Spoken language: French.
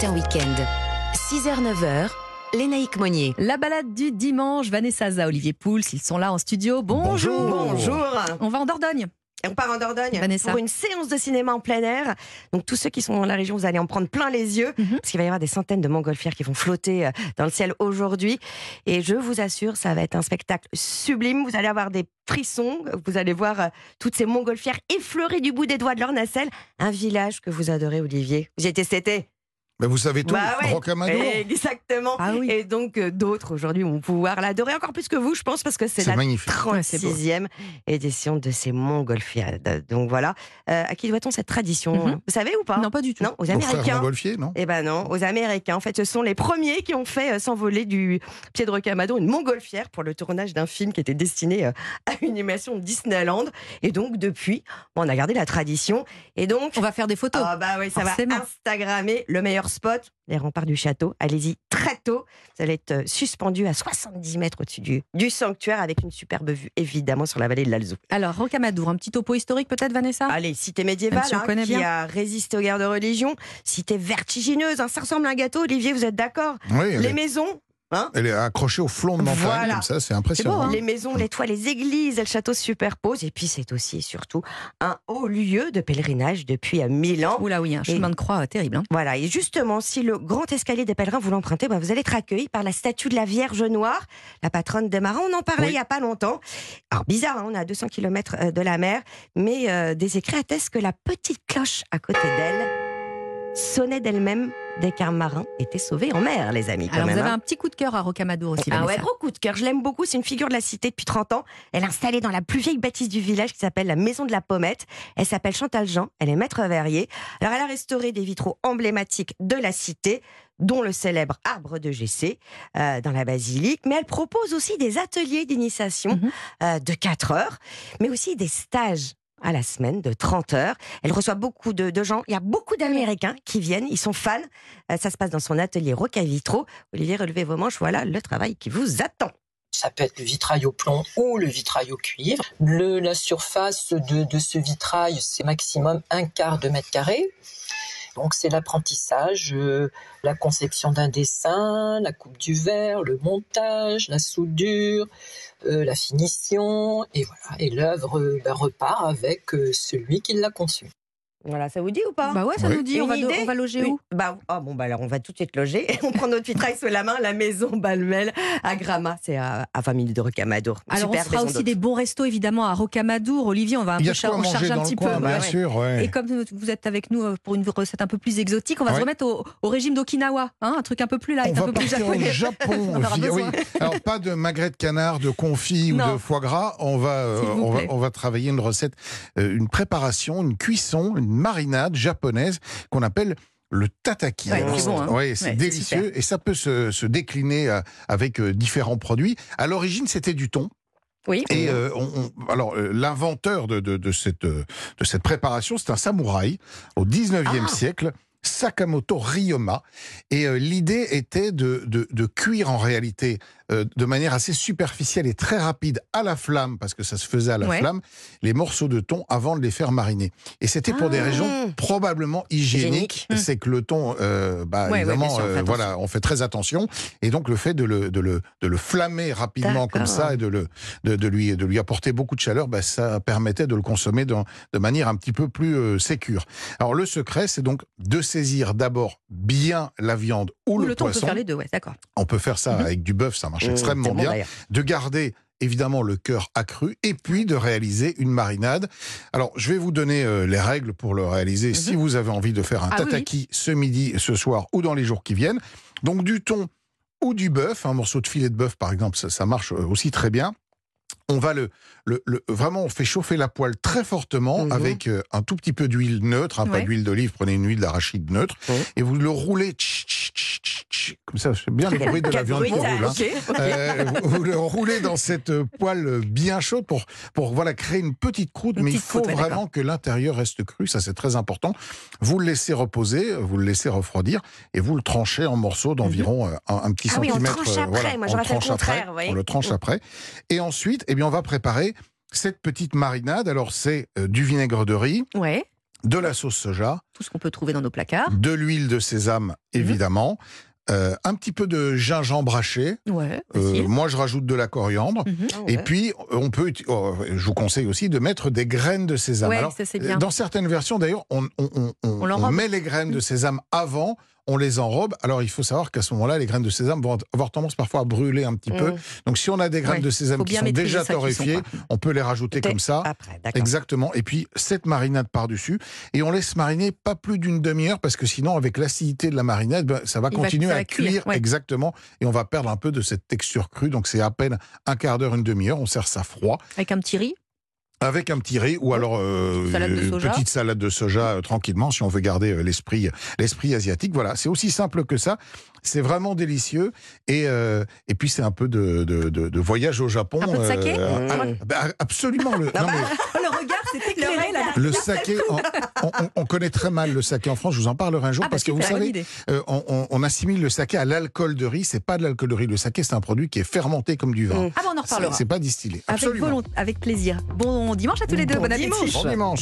Matin Week-end. 6h-9h, Lénaïque Monnier. La balade du dimanche, Vanessa Za, Olivier Pouls, ils sont là en studio. Bonjour. Bonjour. On va en Dordogne. Et on part en Dordogne Vanessa. pour une séance de cinéma en plein air. Donc tous ceux qui sont dans la région, vous allez en prendre plein les yeux Mhm. parce qu'il va y avoir des centaines de montgolfières qui vont flotter euh, dans le ciel aujourd'hui. Et je vous assure, ça va être un spectacle sublime. Vous allez avoir des frissons. Vous allez voir euh, toutes ces montgolfières effleurer du bout des doigts de leur nacelle. Un village que vous adorez, Olivier. Vous y étiez cet été Mais vous savez tout, Bah ouais. Rocamadour. Exactement. Ah oui. Et donc euh, d'autres aujourd'hui vont pouvoir l'adorer encore plus que vous, je pense, parce que c'est la magnifique. Ouais, c'est beau. 36e édition de ces montgolfiades. Donc voilà. Euh, à qui doit-on cette tradition Mhm. Vous savez ou pas Non, pas du tout. Non, aux Américains. Montgolfier, non Eh ben non, aux Américains. En fait, ce sont les premiers qui ont fait euh, s'envoler du pied de Rocamadour une montgolfière pour le tournage d'un film qui était destiné euh, à une animation de Disneyland. Et donc, depuis, on a gardé la tradition. Et donc, On va faire des photos. ah bah oui, ça Forcément. va Instagrammer le meilleur spot, les remparts du château. Allez-y très tôt. Vous allez être euh, suspendu à 70 mètres au-dessus du, du sanctuaire avec une superbe vue, évidemment, sur la vallée de l'Alzou. Alors, Rocamadour, un petit topo historique peut-être, Vanessa? Allez, cité médiévale, si hein, qui bien. a résisté aux guerres de religion. Cité vertigineuse, hein, ça ressemble à un gâteau. Olivier, vous êtes d'accord? Oui, Les maisons hein elle est accrochée au flanc de montagne, Voilà. comme ça, c'est impressionnant. beau, hein Les maisons, les toits, les églises et le château se superposent. Et puis, c'est aussi et surtout un haut lieu de pèlerinage depuis euh, 1000 ans. Oula oui, un chemin de croix euh, terrible. hein. Voilà, et justement, si le grand escalier des pèlerins vous l'empruntez, bah, vous allez être accueilli par la statue de la Vierge Noire, la patronne des marins. On en parlait Oui. il n'y a pas longtemps. Alors, bizarre, hein, on est à 200 km de la mer, mais euh, des écrits attestent que la petite cloche à côté d'elle sonnait d'elle-même dès qu'un marin était sauvé en mer, les amis. Quand Alors, même, vous avez hein. un petit coup de cœur à Rocamadour aussi, Ah ouais, gros coup de cœur. Je l'aime beaucoup. C'est une figure de la cité depuis 30 ans. Elle est installée dans la plus vieille bâtisse du village qui s'appelle la Maison de la Pommette. Elle s'appelle Chantal Jean. Elle est maître verrier. Alors, elle a restauré des vitraux emblématiques de la cité dont le célèbre arbre de GC euh, dans la basilique, mais elle propose aussi des ateliers d'initiation Mhm. euh, de 4 heures, mais aussi des stages à la semaine de 30 heures. Elle reçoit beaucoup de, gens. Il y a beaucoup d'Américains qui viennent. Ils sont fans. Euh, ça se passe dans son atelier Roca Vitro. Olivier, relevez vos manches. Voilà le travail qui vous attend. Ça peut être le vitrail au plomb ou le vitrail au cuivre. La surface de ce vitrail, c'est maximum un quart de mètre carré. Donc c'est l'apprentissage, euh, la conception d'un dessin, la coupe du verre, le montage, la soudure, euh, la finition, et voilà. Et l'œuvre euh, ben, repart avec celui qui l'a conçue. Voilà, ça vous dit ou pas? Bah ouais, ça Oui. nous dit, on va, do- on va loger Oui. où? Bah, oh, bon, bah alors on va tout de suite loger. on prend notre vitrail sous la main, la maison Balmel à Grama. C'est à, à 20 minutes de Rocamadour. Alors, Super on fera aussi des bons restos, évidemment, à Rocamadour. Olivier, on va un peu char- on charge un dans petit le peu. coin, bien ouais. sûr. ouais. Et comme vous êtes avec nous euh, pour une recette un peu plus exotique, on va Ouais. se remettre au, au régime d'Okinawa, hein, un truc un peu plus light, On un va peu plus partir au japonais. Japon. Oui. Alors pas de magret de canard, de confit ou de foie gras. On va, euh, S'il vous on va, plaît. on va travailler une recette, euh, une préparation, une cuisson, une marinade japonaise qu'on appelle le tataki. Ouais, Alors, c'est bon, hein. ouais, c'est Ouais, délicieux et ça peut se, se décliner euh, avec euh, différents produits. À l'origine, c'était du thon. Oui. Et euh, on, on- alors euh, l'inventeur de, de, de cette de cette préparation, c'est un samouraï au 19e Ah. siècle. Sakamoto Ryoma. Et euh, l'idée était de, de, de cuire en réalité euh, de manière assez superficielle et très rapide à la flamme, parce que ça se faisait à la Ouais. flamme, les morceaux de thon avant de les faire mariner. Et c'était pour des Ah. raisons probablement hygiéniques. Hygiénique. C'est que le thon, euh, bah, Ouais, évidemment, sûr, on fait euh, voilà, on fait très attention. Et donc le fait de le, de le, de le flammer rapidement comme ça et de, le, de, de lui, de lui apporter beaucoup de chaleur, bah, ça permettait de le consommer dans- de manière un petit peu plus euh, sécure. Alors le secret, c'est donc de saisir d'abord bien la viande ou, Ou le, le temps, on peut poisson. faire les deux, ouais, d'accord. On peut faire ça Mhm. avec du bœuf, ça marche Mmh, extrêmement bien. De garder évidemment le cœur accru et puis de réaliser une marinade. Alors, je vais vous donner euh, les règles pour le réaliser si vous avez envie de faire un. Ah oui, tataki ce midi, ce soir ou dans les jours qui viennent. Donc du thon ou du bœuf, un morceau de filet de bœuf par exemple, ça, ça marche euh, aussi très bien. On va le, le, le- vraiment on fait chauffer la poêle très fortement Mhm. avec euh, un tout petit peu d'huile neutre, hein, pas d'huile d'olive, prenez une huile d'arachide neutre et vous le roulez tch, tch, tch, tch, tch, comme ça, c'est bien le bruit de la viande qui roule. hein. Euh, vous, le roulez dans cette poêle bien chaude pour, pour voilà, créer une petite croûte, Une mais il faut croûte, vraiment que l'intérieur reste cru, ça c'est très important. Vous le laissez reposer, vous le laissez refroidir et vous le tranchez en morceaux d'environ euh, un, un petit Ah oui, on centimètre. tranche euh, après. voilà, Moi, on j'aurais fait le tranche après, oui. On le tranche après. Et ensuite, eh bien, on va préparer cette petite marinade. Alors c'est du vinaigre de riz, Ouais. de la sauce soja, Tout ce qu'on peut trouver dans nos placards. de l'huile de sésame, évidemment, euh, un petit peu de gingembre haché. Ouais, Euh, moi, je rajoute de la coriandre. Mhm. Ah Et ouais. puis, on peut, oh, je vous conseille aussi de mettre des graines de sésame. Ouais, Alors, ça, c'est bien. Dans certaines versions, d'ailleurs, on, on- on- on- On l'enrobe. on met les graines de sésame avant, on les enrobe. Alors, il faut savoir qu'à ce moment-là, les graines de sésame vont avoir tendance parfois à brûler un petit peu. Mmh. Donc, si on a des graines de sésame qui sont déjà torréfiées, on peut les rajouter comme ça. Après, d'accord. Exactement. Et puis, cette marinade par-dessus. Et on laisse mariner pas plus d'une demi-heure parce que sinon, avec l'acidité de la marinade, ben, ça va Il va- continuer ça à cuire, cuire. ouais. Exactement. Et on va perdre un peu de cette texture crue. Donc, c'est à peine un quart d'heure, une demi-heure. On sert ça froid. Avec un petit riz. Avec un petit riz ou alors euh, Salade une petite salade de soja euh, tranquillement si on veut garder euh, l'esprit l'esprit asiatique. Voilà, c'est aussi simple que ça. C'est vraiment délicieux et euh, et puis c'est un peu de, de, de- de voyage au Japon. Un peu de saké euh, ah, bah, absolument. Le, non, mais Oh, le regard. Le saké, on, on- on connaît très mal le saké en France. Je vous en parlerai un jour Ah, bah, parce que vous savez, euh, on, assimile le saké à l'alcool de riz. C'est pas de l'alcool de riz. Le saké, c'est un produit qui est fermenté comme du vin. Mm. Ah, bah, on en reparlera. c'est pas distillé. Avec, Absolument. volont- avec plaisir. Bon dimanche à tous les deux. Bon Bon dimanche. Bon dimanche.